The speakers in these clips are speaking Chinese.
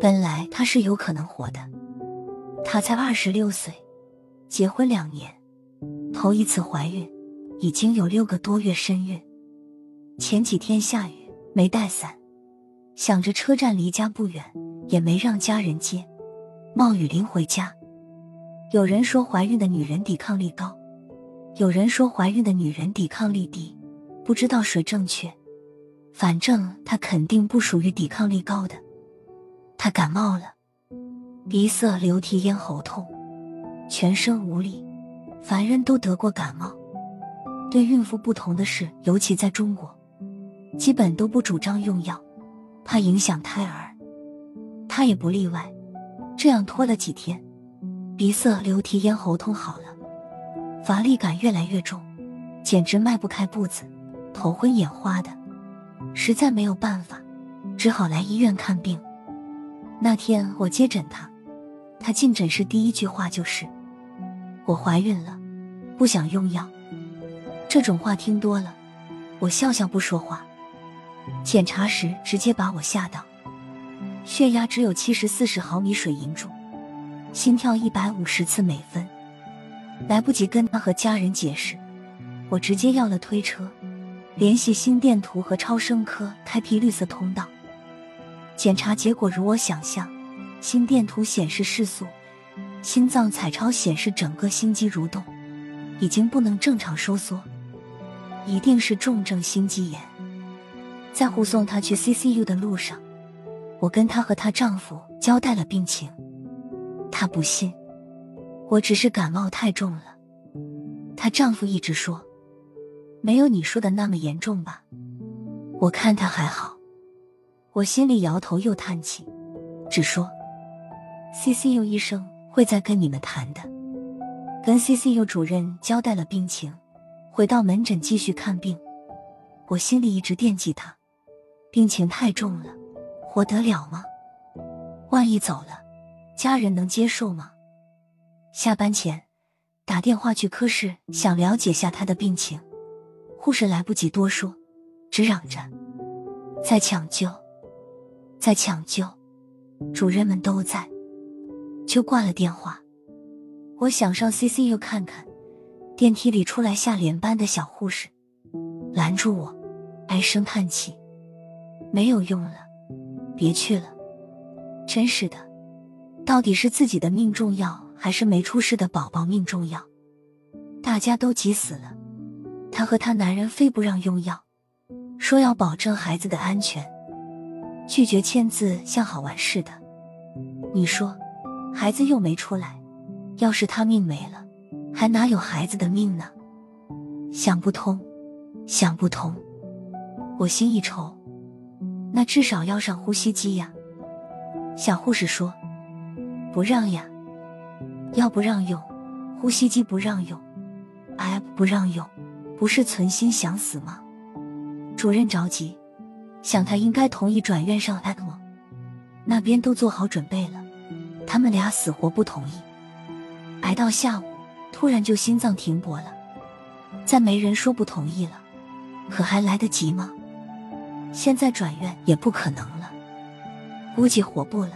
本来她是有可能活的，她才二十六岁，结婚两年，头一次怀孕，已经有六个多月身孕。前几天下雨，没带伞，想着车站离家不远，也没让家人接，冒雨淋回家。有人说怀孕的女人抵抗力高，有人说怀孕的女人抵抗力低，不知道谁正确。反正他肯定不属于抵抗力高的。他感冒了，鼻塞、流涕、咽喉痛，全身无力。凡人都得过感冒，对孕妇不同的是，尤其在中国，基本都不主张用药，怕影响胎儿。他也不例外。这样拖了几天。鼻塞、流涕、咽喉痛好了，乏力感越来越重，简直迈不开步子，头昏眼花的，实在没有办法，只好来医院看病。那天我接诊他，他进诊室第一句话就是：“我怀孕了，不想用药。”这种话听多了，我笑笑不说话。检查时直接把我吓到，血压只有七十四十毫米水银柱。心跳一百五十次每分，来不及跟他和家人解释，我直接要了推车，联系心电图和超声科开辟绿色通道。检查结果如我想象，心电图显示失速，心脏彩超显示整个心肌蠕动，已经不能正常收缩，一定是重症心肌炎。在护送她去 CCU 的路上，我跟她和她丈夫交代了病情。她不信，我只是感冒太重了。她丈夫一直说，没有你说的那么严重吧？我看他还好。我心里摇头又叹气，只说，CCU 医生会再跟你们谈的。跟 CCU 主任交代了病情，回到门诊继续看病。我心里一直惦记他，病情太重了，活得了吗？万一走了？家人能接受吗？下班前打电话去科室，想了解下他的病情。护士来不及多说，只嚷着在抢救，在抢救，主任们都在，就挂了电话。我想上 CCU 看看，电梯里出来下连班的小护士，拦住我，唉声叹气：“没有用了，别去了。”真是的。到底是自己的命重要，还是没出事的宝宝命重要？大家都急死了，她和她男人非不让用药，说要保证孩子的安全，拒绝签字像好玩似的。你说，孩子又没出来，要是他命没了，还哪有孩子的命呢？想不通，想不通。我心一愁，那至少要上呼吸机呀。小护士说。不让呀，药不让用，呼吸机不让用哎不让用，不是存心想死吗？主任着急，想他应该同意转院上 ECMO，那边都做好准备了，他们俩死活不同意，挨到下午，突然就心脏停搏了，再没人说不同意了，可还来得及吗？现在转院也不可能了，估计活不了。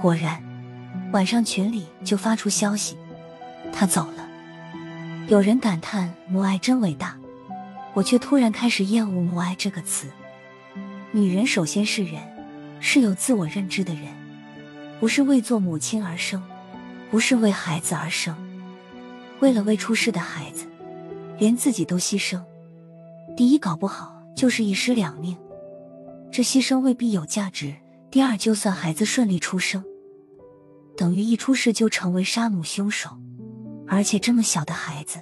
果然。晚上群里就发出消息，他走了。有人感叹母爱真伟大，我却突然开始厌恶母爱这个词。女人首先是人，是有自我认知的人，不是为做母亲而生，不是为孩子而生。为了未出世的孩子，连自己都牺牲。第一，搞不好就是一尸两命，这牺牲未必有价值。第二，就算孩子顺利出生。等于一出世就成为杀母凶手，而且这么小的孩子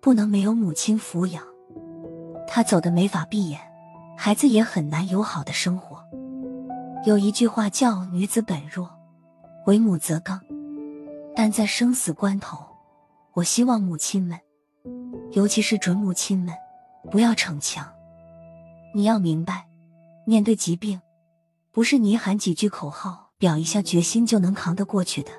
不能没有母亲抚养，他走的没法闭眼，孩子也很难有好的生活。有一句话叫“女子本弱，为母则刚”，但在生死关头，我希望母亲们，尤其是准母亲们，不要逞强。你要明白，面对疾病，不是你喊几句口号。表一下决心就能扛得过去的。